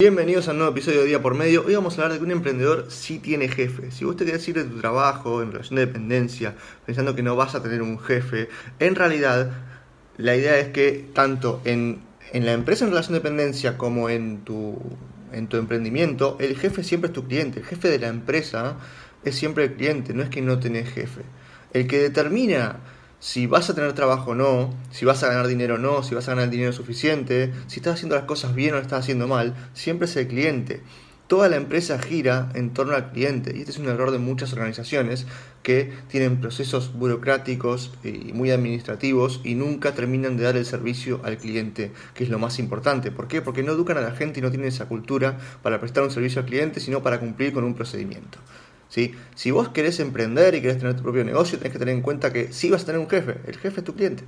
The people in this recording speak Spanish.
Bienvenidos a un nuevo episodio de Día por Medio. Hoy vamos a hablar de que un emprendedor sí tiene jefe. Si vos te querés ir de tu trabajo en relación de dependencia, pensando que no vas a tener un jefe, en realidad la idea es que tanto en, en la empresa en relación de dependencia como en tu, en tu emprendimiento, el jefe siempre es tu cliente. El jefe de la empresa es siempre el cliente, no es que no tenés jefe. El que determina si vas a tener trabajo o no, si vas a ganar dinero o no, si vas a ganar dinero suficiente, si estás haciendo las cosas bien o estás haciendo mal, siempre es el cliente. Toda la empresa gira en torno al cliente y este es un error de muchas organizaciones que tienen procesos burocráticos y muy administrativos y nunca terminan de dar el servicio al cliente, que es lo más importante. ¿Por qué? Porque no educan a la gente y no tienen esa cultura para prestar un servicio al cliente, sino para cumplir con un procedimiento. Si vos querés emprender y querés tener tu propio negocio, tenés que tener en cuenta que sí vas a tener un jefe. El jefe es tu cliente.